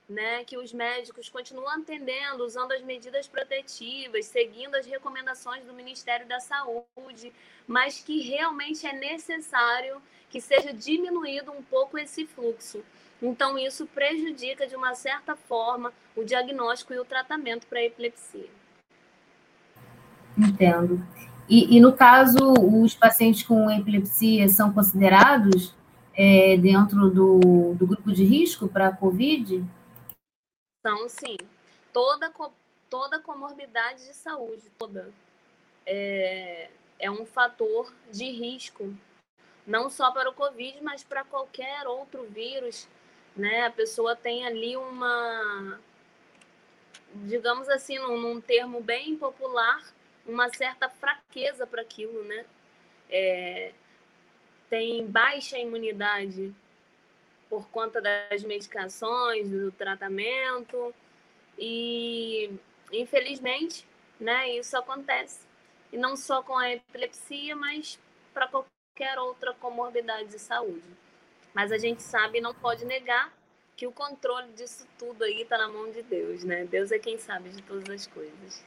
[SPEAKER 3] né, que os médicos continuam atendendo, usando as medidas protetivas, seguindo as recomendações do Ministério da Saúde, mas que realmente é necessário que seja diminuído um pouco esse fluxo. Então, isso prejudica, de uma certa forma, o diagnóstico e o tratamento para a epilepsia.
[SPEAKER 2] Entendo. E, e, no caso, os pacientes com epilepsia são considerados é, dentro do, do grupo de risco para a Covid?
[SPEAKER 3] São, sim. Toda, toda comorbidade de saúde, toda, é, é um fator de risco, não só para o Covid, mas para qualquer outro vírus. Né? A pessoa tem ali uma, digamos assim, num, num termo bem popular, uma certa fraqueza para aquilo, né? É, tem baixa imunidade por conta das medicações, do tratamento. E, infelizmente, né, isso acontece. E não só com a epilepsia, mas para qualquer outra comorbidade de saúde. Mas a gente sabe e não pode negar que o controle disso tudo aí está na mão de Deus, né? Deus é quem sabe de todas as coisas.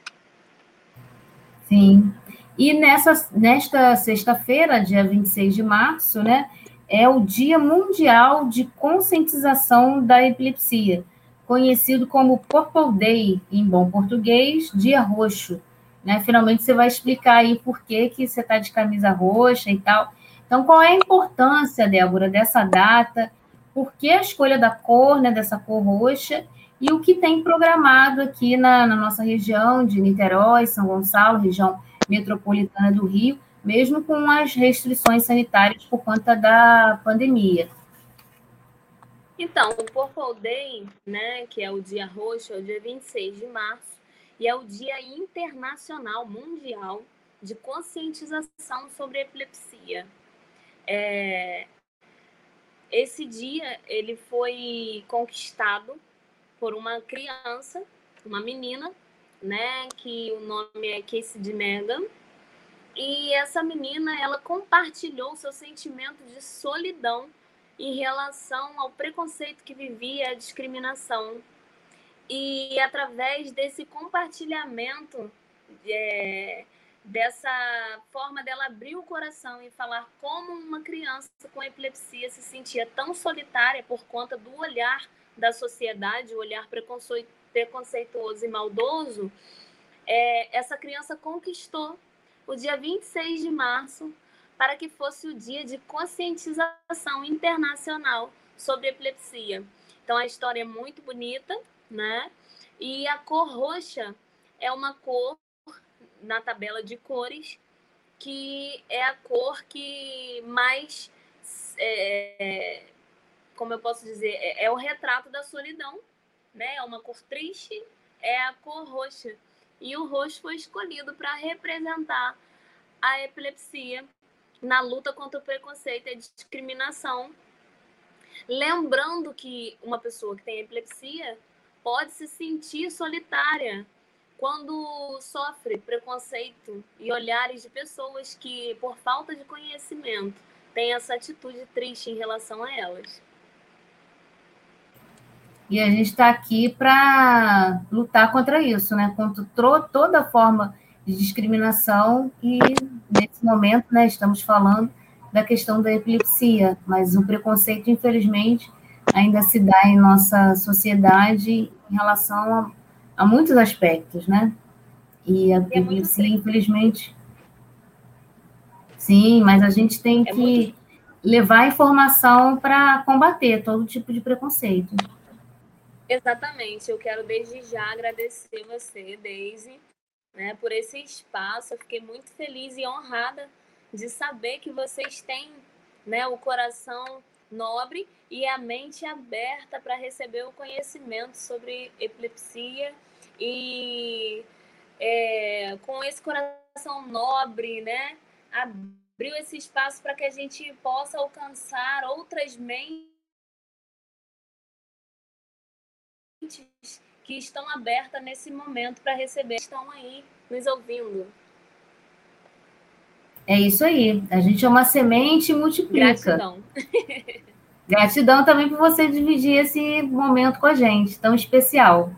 [SPEAKER 2] Sim. E nessa, nesta sexta-feira, dia 26 de março, né, é o Dia Mundial de Conscientização da Epilepsia. conhecido como Purple Day, em bom português, Dia Roxo. Né? Finalmente você vai explicar aí por que, que você está de camisa roxa e tal. Então, qual é a importância, Débora, dessa data? Por que a escolha da cor, né, dessa cor roxa? E o que tem programado aqui na, na nossa região de Niterói, São Gonçalo, região metropolitana do Rio, mesmo com as restrições sanitárias por conta da pandemia.
[SPEAKER 3] Então, o Purple Day, né, que é o dia roxo, é o dia 26 de março, e é o Dia Internacional Mundial de Conscientização sobre Epilepsia. É... Esse dia ele foi conquistado por uma criança, uma menina, né, que o nome é Casey de Megan, e essa menina, ela compartilhou seu sentimento de solidão em relação ao preconceito que vivia, a discriminação. E através desse compartilhamento, é, dessa forma dela abrir o coração e falar como uma criança com epilepsia se sentia tão solitária por conta do olhar da sociedade, o olhar preconceituoso e maldoso, é, essa criança conquistou o dia 26 de março para que fosse o dia de conscientização internacional sobre epilepsia. Então a história é muito bonita, né? E a cor roxa é uma cor na tabela de cores que é a cor que mais, é, como eu posso dizer, é, é o retrato da solidão, né? É uma cor triste, é a cor roxa. E o roxo foi escolhido para representar a epilepsia na luta contra o preconceito e a discriminação. Lembrando que uma pessoa que tem epilepsia pode se sentir solitária quando sofre preconceito e olhares de pessoas que, por falta de conhecimento, têm essa atitude triste em relação a elas.
[SPEAKER 2] E a gente está aqui para lutar contra isso, né? Contra toda forma de discriminação e nesse momento, né, estamos falando da questão da epilepsia, mas o preconceito, infelizmente, ainda se dá em nossa sociedade em relação a, a muitos aspectos, né? E a é epilepsia, infelizmente, sim, mas a gente tem é que muito... levar informação para combater todo tipo de preconceito.
[SPEAKER 3] Exatamente. Eu quero desde já agradecer você, Daisy, né, por esse espaço. Eu fiquei muito feliz e honrada de saber que vocês têm né, o coração nobre e a mente aberta para receber o conhecimento sobre epilepsia e é, com esse coração nobre, né, abriu esse espaço para que a gente possa alcançar outras mentes que estão abertas nesse momento para receber, estão aí nos ouvindo.
[SPEAKER 2] É isso aí. A gente é uma semente e multiplica.
[SPEAKER 3] Gratidão.
[SPEAKER 2] Gratidão também por você dividir esse momento com a gente, tão especial.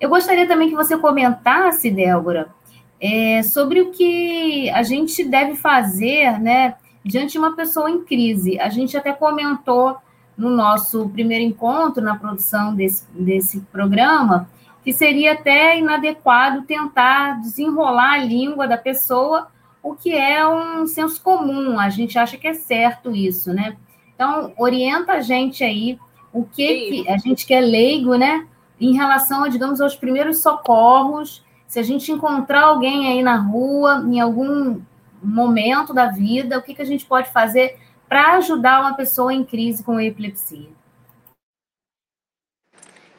[SPEAKER 2] Eu gostaria também que você comentasse, Débora, é, sobre o que a gente deve fazer, né, diante de uma pessoa em crise. A gente até comentou no nosso primeiro encontro, na produção desse, desse programa, que seria até inadequado tentar desenrolar a língua da pessoa, o que é um senso comum, a gente acha que é certo isso, né? Então, orienta a gente aí, o que, que a gente que é leigo, né? Em relação, digamos, aos primeiros socorros, se a gente encontrar alguém aí na rua, em algum momento da vida, o que, que a gente pode fazer para ajudar uma pessoa em crise com epilepsia?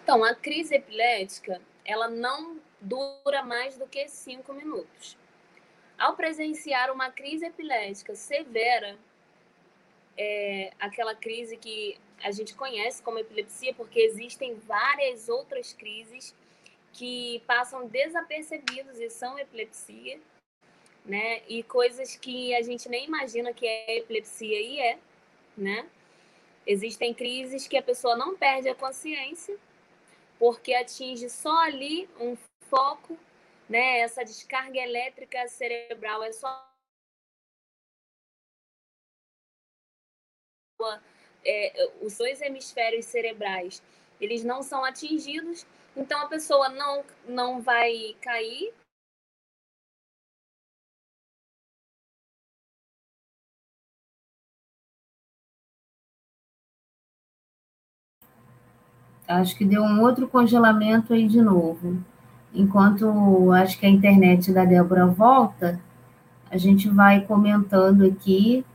[SPEAKER 3] Então, a crise epilética, ela não dura mais do que cinco minutos. Ao presenciar uma crise epilética severa, é aquela crise que a gente conhece como epilepsia, porque existem várias outras crises que passam desapercebidos e são epilepsia, né? E coisas que a gente nem imagina que é epilepsia e é, né? Existem crises que a pessoa não perde a consciência porque atinge só ali um foco, né? Essa descarga elétrica cerebral é só é, os dois hemisférios cerebrais eles não são atingidos, então a pessoa não, não vai cair.
[SPEAKER 2] Acho que deu um outro congelamento aí de novo. Enquanto acho que a internet da Débora volta, a gente vai comentando aqui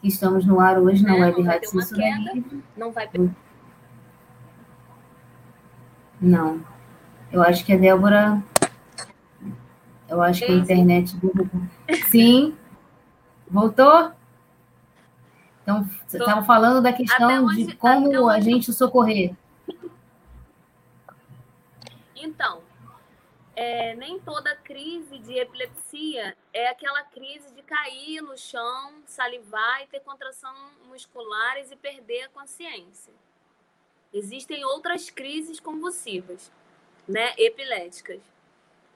[SPEAKER 2] que estamos no ar hoje na é, Web Rádio Censura Livre.
[SPEAKER 3] Não vai
[SPEAKER 2] Não. Eu acho que a Débora. Eu acho que a internet. Sim. Voltou? Então, você estava falando da questão onde, de como a gente socorrer.
[SPEAKER 3] Então, é, nem toda crise de epilepsia é aquela crise de cair no chão, salivar e ter contração musculares e perder a consciência. Existem outras crises convulsivas, né, epiléticas.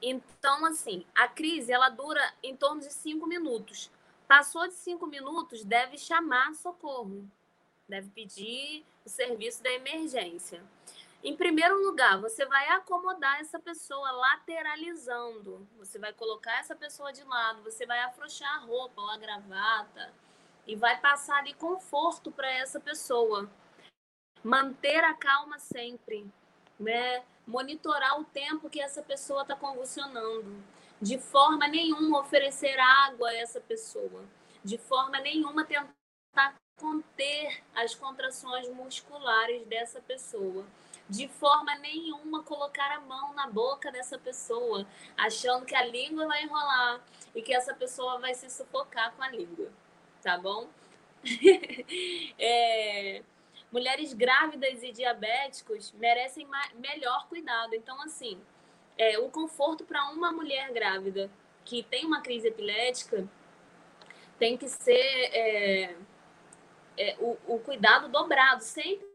[SPEAKER 3] Então, assim, a crise ela dura em torno de cinco minutos. Passou de cinco minutos, deve chamar socorro, deve pedir o serviço da emergência. Em primeiro lugar, você vai acomodar essa pessoa lateralizando. Você vai colocar essa pessoa de lado, você vai afrouxar a roupa ou a gravata e vai passar ali conforto para essa pessoa. Manter a calma sempre, né? Monitorar o tempo que essa pessoa está convulsionando. De forma nenhuma oferecer água a essa pessoa. De forma nenhuma tentar conter as contrações musculares dessa pessoa de forma nenhuma colocar a mão na boca dessa pessoa, achando que a língua vai enrolar e que essa pessoa vai se sufocar com a língua, tá bom? é, mulheres grávidas e diabéticos merecem melhor cuidado. Então, assim, é, o conforto para uma mulher grávida que tem uma crise epilética tem que ser é, é, o, o cuidado dobrado, sempre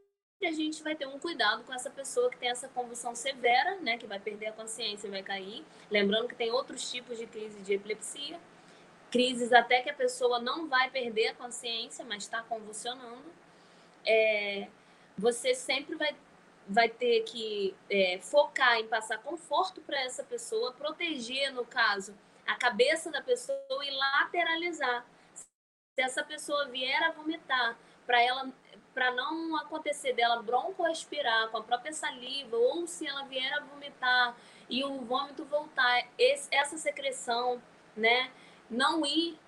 [SPEAKER 3] a gente vai ter um cuidado com essa pessoa que tem essa convulsão severa, né, que vai perder a consciência e vai cair. Lembrando que tem outros tipos de crise de epilepsia, crises até que a pessoa não vai perder a consciência, mas está convulsionando. É, você sempre vai, vai ter que é, focar em passar conforto para essa pessoa, proteger, no caso, a cabeça da pessoa e lateralizar. Se essa pessoa vier a vomitar, para ela para não acontecer dela broncoaspirar com a própria saliva, ou se ela vier a vomitar e o vômito voltar, esse, essa secreção, né, não ir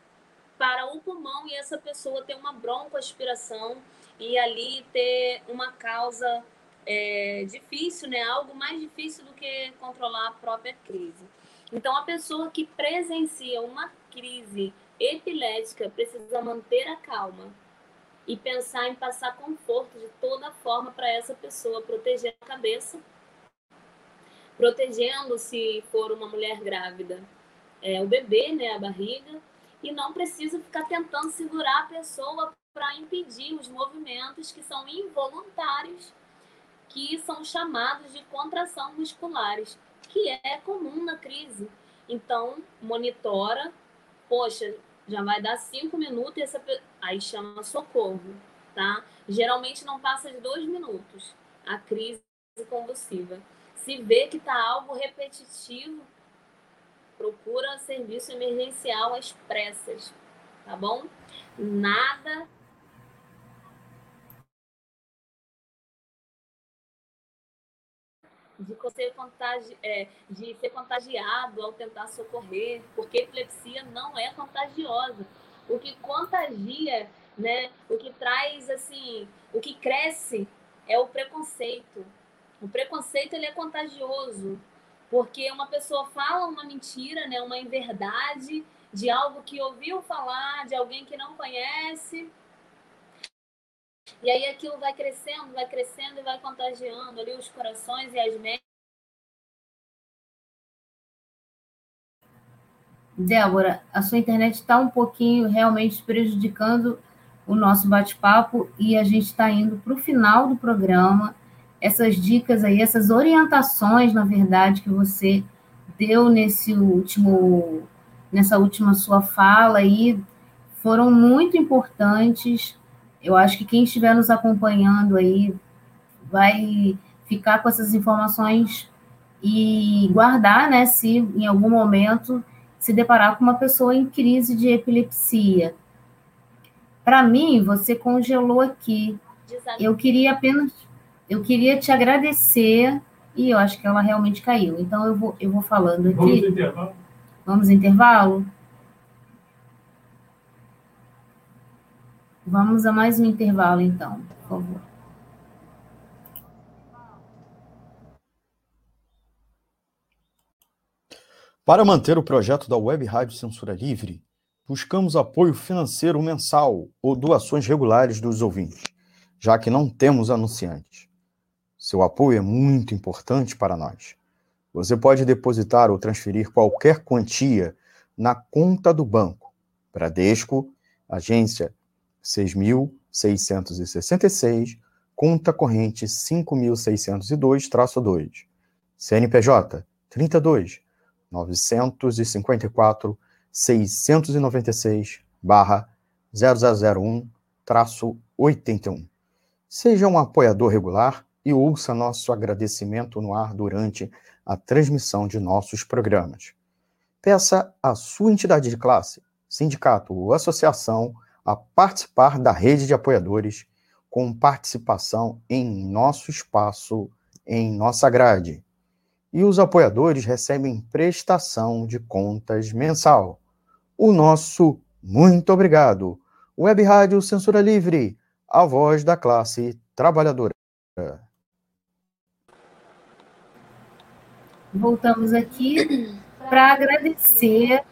[SPEAKER 3] para o pulmão e essa pessoa ter uma broncoaspiração e ali ter uma causa é, difícil, né, algo mais difícil do que controlar a própria crise. Então, a pessoa que presencia uma crise epilética precisa manter a calma, e pensar em passar conforto de toda forma para essa pessoa, proteger a cabeça, protegendo se for uma mulher grávida, é, o bebê, né, a barriga, e não precisa ficar tentando segurar a pessoa para impedir os movimentos que são involuntários, que são chamados de contração musculares, que é comum na crise. Então, monitora, poxa, já vai dar cinco minutos e essa, aí chama socorro, tá? Geralmente não passa de dois minutos a crise convulsiva. Se vê que está algo repetitivo, procura serviço emergencial às pressas, tá bom? Nada de ser, contagi é, de ser contagiado ao tentar socorrer, porque epilepsia não é contagiosa. O que contagia, né, o que traz assim, o que cresce é o preconceito. O preconceito ele é contagioso, porque uma pessoa fala uma mentira, né, uma inverdade de algo que ouviu falar, de alguém que não conhece, e aí aquilo vai crescendo, vai crescendo e vai contagiando ali os corações e as mentes.
[SPEAKER 2] Débora, a sua internet está um pouquinho realmente prejudicando o nosso bate-papo e a gente está indo para o final do programa. Essas dicas aí, essas orientações, na verdade, que você deu nesse último, nessa última sua fala aí, foram muito importantes eu acho que quem estiver nos acompanhando aí vai ficar com essas informações e guardar, né, se em algum momento se deparar com uma pessoa em crise de epilepsia. Para mim, você congelou aqui. Eu queria apenas, eu queria te agradecer e eu acho que ela realmente caiu. Então eu vou, eu vou falando aqui. Vamos intervalo. Vamos intervalo. Vamos a mais um intervalo, então, por favor.
[SPEAKER 1] Para manter o projeto da Web Rádio Censura Livre, buscamos apoio financeiro mensal ou doações regulares dos ouvintes, já que não temos anunciantes. Seu apoio é muito importante para nós. Você pode depositar ou transferir qualquer quantia na conta do banco. Bradesco, agência 6.666, conta corrente 5.602-2, CNPJ 32 954 696 barra 0001 traço 81. Seja um apoiador regular e ouça nosso agradecimento no ar durante a transmissão de nossos programas. Peça à sua entidade de classe, sindicato ou associação a participar da rede de apoiadores com participação em nosso espaço, em nossa grade e os apoiadores recebem prestação de contas mensal. O nosso muito obrigado. Web Rádio Censura Livre, a voz da classe trabalhadora.
[SPEAKER 2] Voltamos aqui para agradecer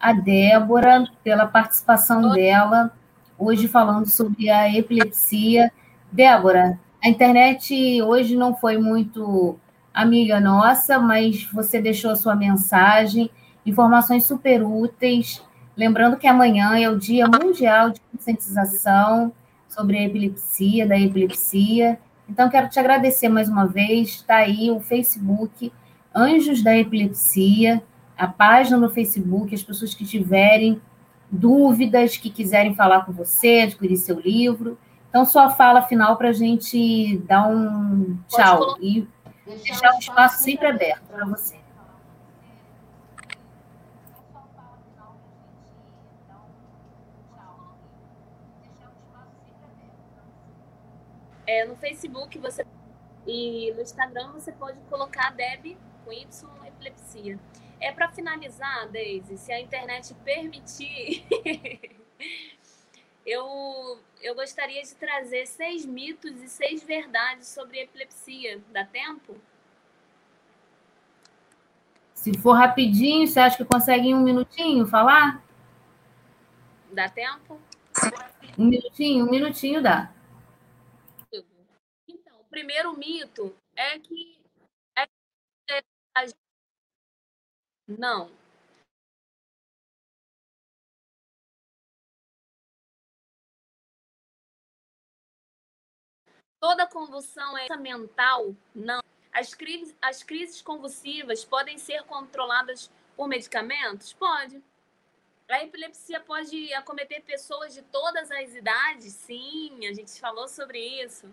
[SPEAKER 2] a Débora pela participação dela, hoje falando sobre a epilepsia. Débora, a internet hoje não foi muito amiga nossa, mas você deixou a sua mensagem, informações super úteis. Lembrando que amanhã é o Dia Mundial de Conscientização sobre a epilepsia, da epilepsia. Então, quero te agradecer mais uma vez. Está aí o Facebook Anjos da Epilepsia, a página no Facebook, as pessoas que tiverem dúvidas, que quiserem falar com você, adquirir seu livro. Então, só fala final para a gente dar um tchau. E deixar o espaço sempre aberto para você.
[SPEAKER 3] É, no Facebook você e no Instagram você pode colocar Deb com Y epilepsia. É para finalizar, Daisy, se a internet permitir, eu, eu gostaria de trazer seis mitos e seis verdades sobre epilepsia. Dá tempo?
[SPEAKER 2] Se for rapidinho, você acha que consegue em um minutinho falar?
[SPEAKER 3] Dá tempo?
[SPEAKER 2] Um minutinho? Um minutinho dá.
[SPEAKER 3] Então, o primeiro mito é que é, não, Toda convulsão é mental? Não. As crises, as crises convulsivas podem ser controladas por medicamentos? Pode. A epilepsia pode acometer pessoas de todas as idades? Sim, a gente falou sobre isso.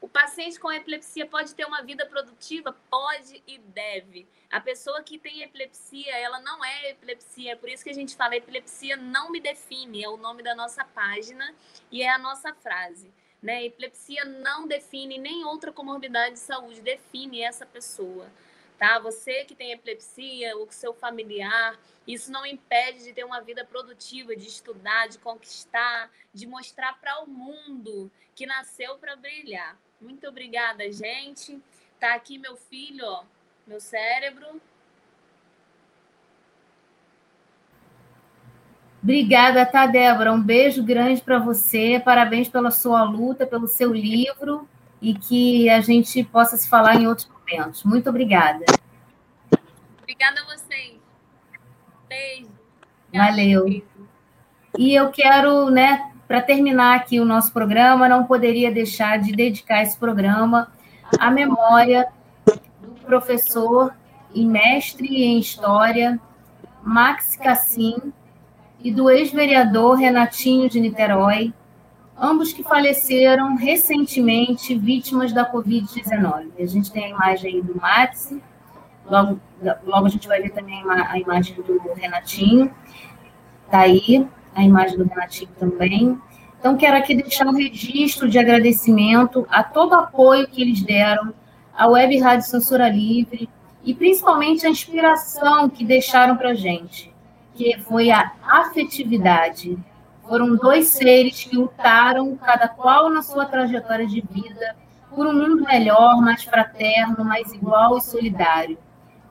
[SPEAKER 3] O paciente com epilepsia pode ter uma vida produtiva? Pode e deve. A pessoa que tem epilepsia, ela não é epilepsia. É por isso que a gente fala: epilepsia não me define. É o nome da nossa página e é a nossa frase. Né? Epilepsia não define nem outra comorbidade de saúde, define essa pessoa. Tá? Você que tem epilepsia, o seu familiar, isso não impede de ter uma vida produtiva, de estudar, de conquistar, de mostrar para o mundo que nasceu para brilhar. Muito obrigada, gente. Tá aqui meu filho, ó, meu cérebro,
[SPEAKER 2] Obrigada, tá, Débora? Um beijo grande para você. Parabéns pela sua luta, pelo seu livro e que a gente possa se falar em outros momentos. Muito obrigada.
[SPEAKER 3] Obrigada a vocês. Beijo.
[SPEAKER 2] Valeu. E eu quero, né, para terminar aqui o nosso programa, não poderia deixar de dedicar esse programa à memória do professor e mestre em História, Max Cassim, e do ex-vereador Renatinho de Niterói, ambos que faleceram recentemente vítimas da Covid-19. A gente tem a imagem aí do Max, logo, logo a gente vai ver também a imagem do Renatinho, tá aí a imagem do Renatinho também. Então, quero aqui deixar um registro de agradecimento a todo o apoio que eles deram à Web Rádio Censura Livre e principalmente a inspiração que deixaram para a gente, que foi a afetividade. Foram dois seres que lutaram, cada qual na sua trajetória de vida, por um mundo melhor, mais fraterno, mais igual e solidário.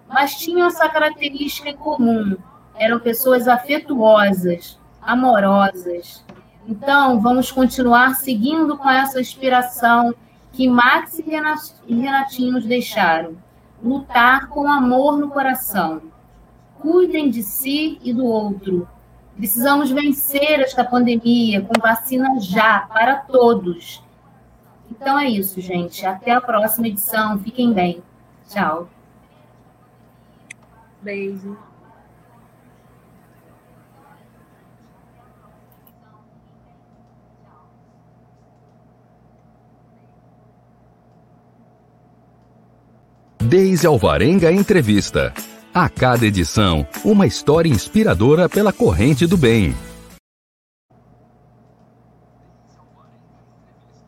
[SPEAKER 2] Mas tinham essa característica em comum: eram pessoas afetuosas, amorosas, então, vamos continuar seguindo com essa inspiração que Max e Renatinho nos deixaram. Lutar com amor no coração. Cuidem de si e do outro. Precisamos vencer esta pandemia com vacina já para todos. Então é isso, gente. Até a próxima edição. Fiquem bem. Tchau.
[SPEAKER 3] Beijo.
[SPEAKER 4] Deise Alvarenga Entrevista. A cada edição, uma história inspiradora pela corrente do bem.